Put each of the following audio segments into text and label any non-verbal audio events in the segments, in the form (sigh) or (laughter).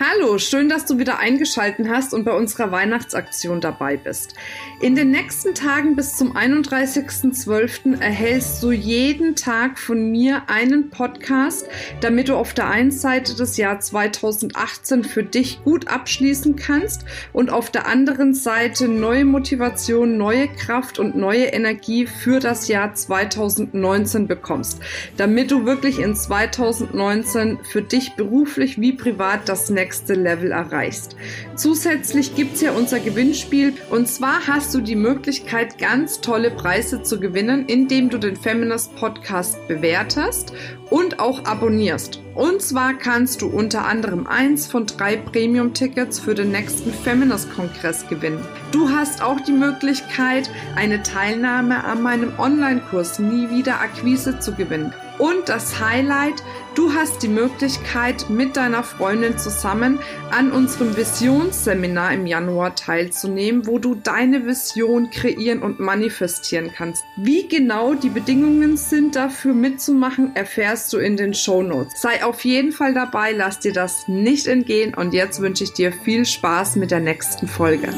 Hallo, schön, dass du wieder eingeschalten hast und bei unserer Weihnachtsaktion dabei bist. In den nächsten Tagen bis zum 31.12. erhältst du jeden Tag von mir einen Podcast, damit du auf der einen Seite das Jahr 2018 für dich gut abschließen kannst und auf der anderen Seite neue Motivation, neue Kraft und neue Energie für das Jahr 2019 bekommst, damit du wirklich in 2019 für dich beruflich wie privat das nächste nächste Level erreichst. Zusätzlich gibt es ja unser Gewinnspiel und zwar hast du die Möglichkeit, ganz tolle Preise zu gewinnen, indem du den Feminist Podcast bewertest und auch abonnierst. Und zwar kannst du unter anderem eins von drei Premium-Tickets für den nächsten Feminist-Kongress gewinnen. Du hast auch die Möglichkeit, eine Teilnahme an meinem Online-Kurs Nie wieder Akquise zu gewinnen. Und das Highlight, du hast die Möglichkeit, mit deiner Freundin zusammen an unserem Visionsseminar im Januar teilzunehmen, wo du deine Vision kreieren und manifestieren kannst. Wie genau die Bedingungen sind dafür mitzumachen, erfährst du in den Show Notes. Sei auf jeden Fall dabei, lass dir das nicht entgehen und jetzt wünsche ich dir viel Spaß mit der nächsten Folge.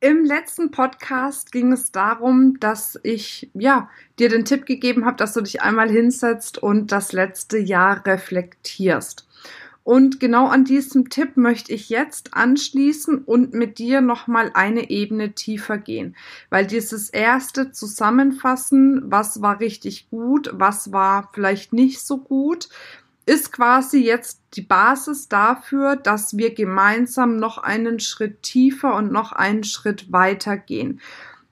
Im letzten Podcast ging es darum, dass ich ja dir den Tipp gegeben habe, dass du dich einmal hinsetzt und das letzte Jahr reflektierst. Und genau an diesem Tipp möchte ich jetzt anschließen und mit dir nochmal eine Ebene tiefer gehen. Weil dieses erste Zusammenfassen, was war richtig gut, was war vielleicht nicht so gut, ist quasi jetzt die Basis dafür, dass wir gemeinsam noch einen Schritt tiefer und noch einen Schritt weiter gehen.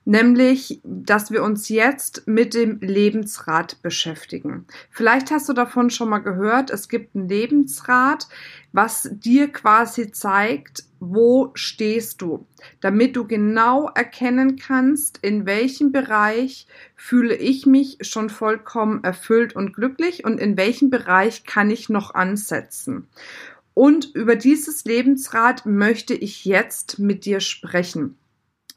Nämlich, dass wir uns jetzt mit dem Lebensrat beschäftigen. Vielleicht hast du davon schon mal gehört, es gibt ein Lebensrat, was dir quasi zeigt, wo stehst du, damit du genau erkennen kannst, in welchem Bereich fühle ich mich schon vollkommen erfüllt und glücklich und in welchem Bereich kann ich noch ansetzen. Und über dieses Lebensrad möchte ich jetzt mit dir sprechen.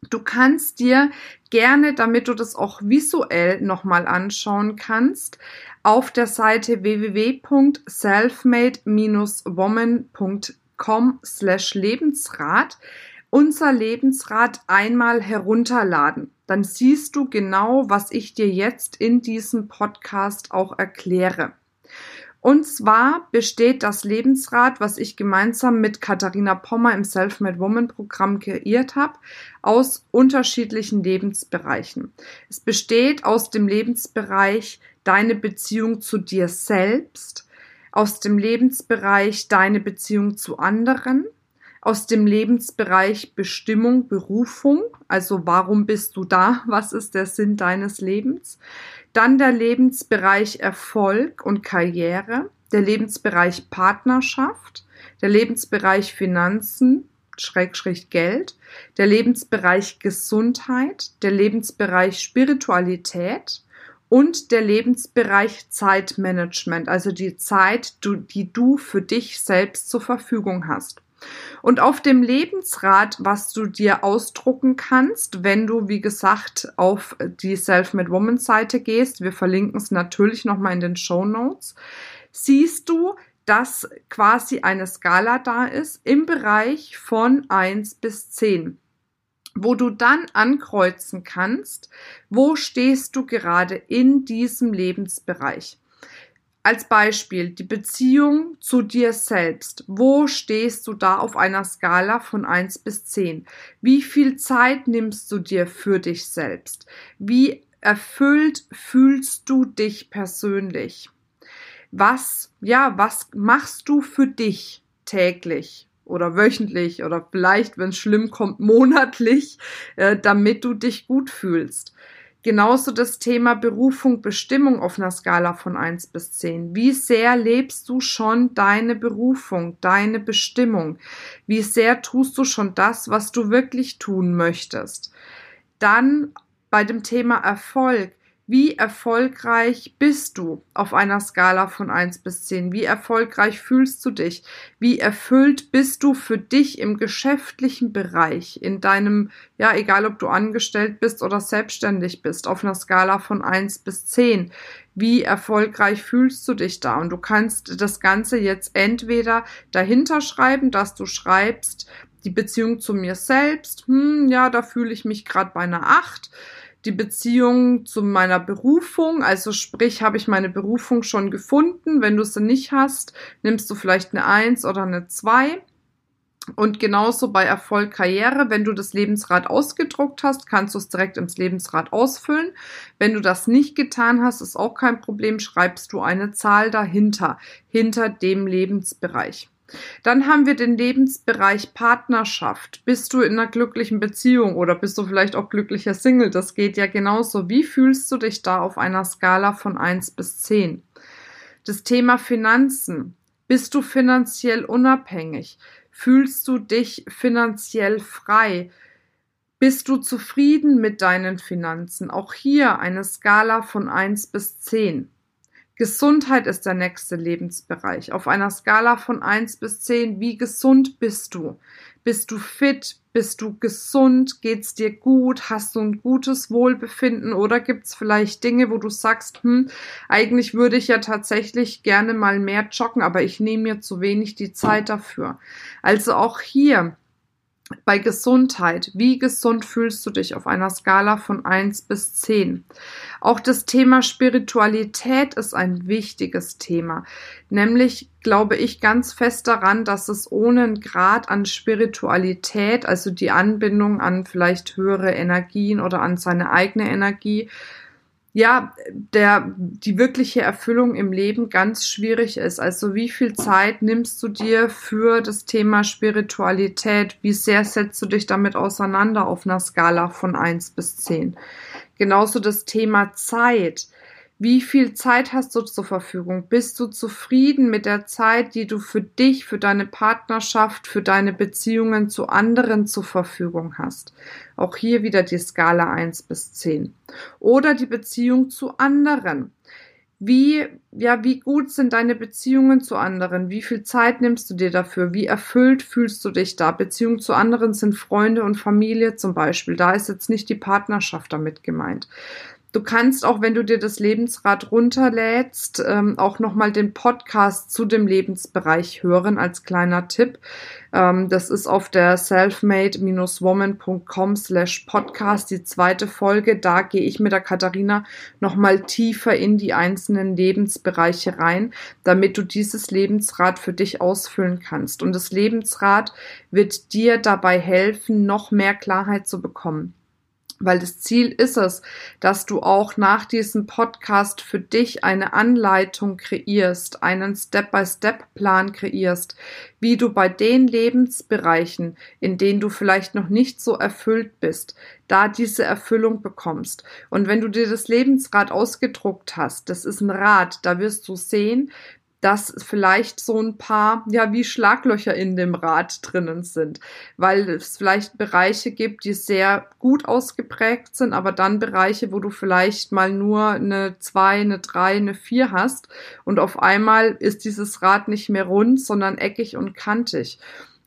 Du kannst dir gerne, damit du das auch visuell nochmal anschauen kannst, auf der Seite www.selfmade-woman.com slash Lebensrat unser Lebensrad einmal herunterladen. Dann siehst du genau, was ich dir jetzt in diesem Podcast auch erkläre. Und zwar besteht das Lebensrad, was ich gemeinsam mit Katharina Pommer im Self-Made Woman Programm kreiert habe, aus unterschiedlichen Lebensbereichen. Es besteht aus dem Lebensbereich deine Beziehung zu dir selbst, aus dem Lebensbereich deine Beziehung zu anderen, aus dem Lebensbereich Bestimmung, Berufung, also warum bist du da, (laughs) was ist der Sinn deines Lebens, dann der Lebensbereich Erfolg und Karriere, der Lebensbereich Partnerschaft, der Lebensbereich Finanzen, Schrägstrich Geld, der Lebensbereich Gesundheit, der Lebensbereich Spiritualität und der Lebensbereich Zeitmanagement, also die Zeit, die du für dich selbst zur Verfügung hast. Und auf dem Lebensrad, was du dir ausdrucken kannst, wenn du, wie gesagt, auf die Self-Made Woman Seite gehst, wir verlinken es natürlich nochmal in den Show Notes, siehst du, dass quasi eine Skala da ist im Bereich von 1 bis 10 wo du dann ankreuzen kannst, wo stehst du gerade in diesem Lebensbereich. Als Beispiel die Beziehung zu dir selbst. Wo stehst du da auf einer Skala von 1 bis 10? Wie viel Zeit nimmst du dir für dich selbst? Wie erfüllt fühlst du dich persönlich? Was, ja, was machst du für dich täglich? oder wöchentlich oder vielleicht, wenn es schlimm kommt, monatlich, äh, damit du dich gut fühlst. Genauso das Thema Berufung, Bestimmung auf einer Skala von 1 bis 10. Wie sehr lebst du schon deine Berufung, deine Bestimmung? Wie sehr tust du schon das, was du wirklich tun möchtest? Dann bei dem Thema Erfolg. Wie erfolgreich bist du auf einer Skala von 1 bis 10? Wie erfolgreich fühlst du dich? Wie erfüllt bist du für dich im geschäftlichen Bereich, in deinem, ja, egal ob du angestellt bist oder selbstständig bist, auf einer Skala von 1 bis 10? Wie erfolgreich fühlst du dich da? Und du kannst das Ganze jetzt entweder dahinter schreiben, dass du schreibst, die Beziehung zu mir selbst, hm, ja, da fühle ich mich gerade bei einer 8 die Beziehung zu meiner Berufung, also sprich, habe ich meine Berufung schon gefunden. Wenn du sie nicht hast, nimmst du vielleicht eine Eins oder eine Zwei. Und genauso bei Erfolg Karriere, wenn du das Lebensrad ausgedruckt hast, kannst du es direkt ins Lebensrad ausfüllen. Wenn du das nicht getan hast, ist auch kein Problem, schreibst du eine Zahl dahinter, hinter dem Lebensbereich. Dann haben wir den Lebensbereich Partnerschaft. Bist du in einer glücklichen Beziehung oder bist du vielleicht auch glücklicher Single? Das geht ja genauso. Wie fühlst du dich da auf einer Skala von 1 bis 10? Das Thema Finanzen. Bist du finanziell unabhängig? Fühlst du dich finanziell frei? Bist du zufrieden mit deinen Finanzen? Auch hier eine Skala von 1 bis 10. Gesundheit ist der nächste Lebensbereich. Auf einer Skala von 1 bis 10, wie gesund bist du? Bist du fit? Bist du gesund? Geht's dir gut? Hast du ein gutes Wohlbefinden? Oder gibt's vielleicht Dinge, wo du sagst, hm, eigentlich würde ich ja tatsächlich gerne mal mehr joggen, aber ich nehme mir zu wenig die Zeit dafür. Also auch hier bei Gesundheit, wie gesund fühlst du dich auf einer Skala von 1 bis 10? Auch das Thema Spiritualität ist ein wichtiges Thema. Nämlich glaube ich ganz fest daran, dass es ohne einen Grad an Spiritualität, also die Anbindung an vielleicht höhere Energien oder an seine eigene Energie, ja, der, die wirkliche Erfüllung im Leben ganz schwierig ist. Also wie viel Zeit nimmst du dir für das Thema Spiritualität? Wie sehr setzt du dich damit auseinander auf einer Skala von eins bis zehn? Genauso das Thema Zeit. Wie viel Zeit hast du zur Verfügung? Bist du zufrieden mit der Zeit, die du für dich, für deine Partnerschaft, für deine Beziehungen zu anderen zur Verfügung hast? Auch hier wieder die Skala 1 bis 10. Oder die Beziehung zu anderen. Wie, ja, wie gut sind deine Beziehungen zu anderen? Wie viel Zeit nimmst du dir dafür? Wie erfüllt fühlst du dich da? Beziehungen zu anderen sind Freunde und Familie zum Beispiel. Da ist jetzt nicht die Partnerschaft damit gemeint. Du kannst auch, wenn du dir das Lebensrad runterlädst, ähm, auch nochmal den Podcast zu dem Lebensbereich hören als kleiner Tipp. Ähm, das ist auf der selfmade-woman.com slash podcast die zweite Folge. Da gehe ich mit der Katharina nochmal tiefer in die einzelnen Lebensbereiche rein, damit du dieses Lebensrad für dich ausfüllen kannst. Und das Lebensrad wird dir dabei helfen, noch mehr Klarheit zu bekommen. Weil das Ziel ist es, dass du auch nach diesem Podcast für dich eine Anleitung kreierst, einen Step-by-Step-Plan kreierst, wie du bei den Lebensbereichen, in denen du vielleicht noch nicht so erfüllt bist, da diese Erfüllung bekommst. Und wenn du dir das Lebensrad ausgedruckt hast, das ist ein Rad, da wirst du sehen, dass vielleicht so ein paar, ja, wie Schlaglöcher in dem Rad drinnen sind, weil es vielleicht Bereiche gibt, die sehr gut ausgeprägt sind, aber dann Bereiche, wo du vielleicht mal nur eine zwei, eine drei, eine vier hast und auf einmal ist dieses Rad nicht mehr rund, sondern eckig und kantig.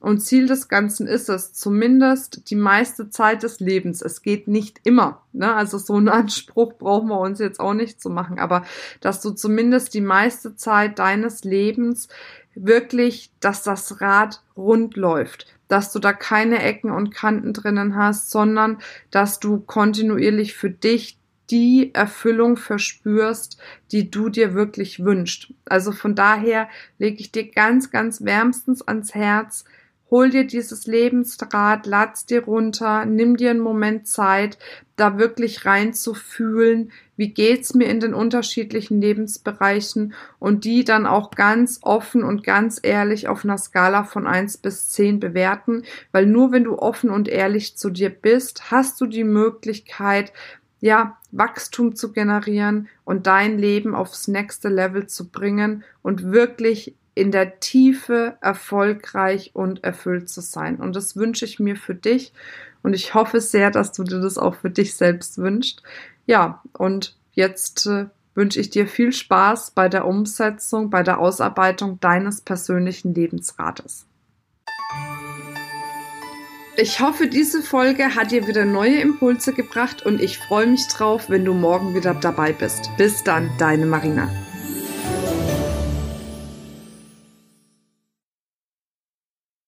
Und Ziel des Ganzen ist es, zumindest die meiste Zeit des Lebens. Es geht nicht immer. Ne? Also so einen (laughs) Anspruch brauchen wir uns jetzt auch nicht zu machen. Aber dass du zumindest die meiste Zeit deines Lebens wirklich, dass das Rad rund läuft. Dass du da keine Ecken und Kanten drinnen hast, sondern dass du kontinuierlich für dich die Erfüllung verspürst, die du dir wirklich wünschst. Also von daher lege ich dir ganz, ganz wärmstens ans Herz, hol dir dieses Lebensrad, lad's dir runter, nimm dir einen Moment Zeit, da wirklich reinzufühlen, wie geht's mir in den unterschiedlichen Lebensbereichen und die dann auch ganz offen und ganz ehrlich auf einer Skala von eins bis zehn bewerten, weil nur wenn du offen und ehrlich zu dir bist, hast du die Möglichkeit, ja, Wachstum zu generieren und dein Leben aufs nächste Level zu bringen und wirklich in der Tiefe erfolgreich und erfüllt zu sein. Und das wünsche ich mir für dich. Und ich hoffe sehr, dass du dir das auch für dich selbst wünschst. Ja, und jetzt äh, wünsche ich dir viel Spaß bei der Umsetzung, bei der Ausarbeitung deines persönlichen Lebensrates. Ich hoffe, diese Folge hat dir wieder neue Impulse gebracht und ich freue mich drauf, wenn du morgen wieder dabei bist. Bis dann, deine Marina.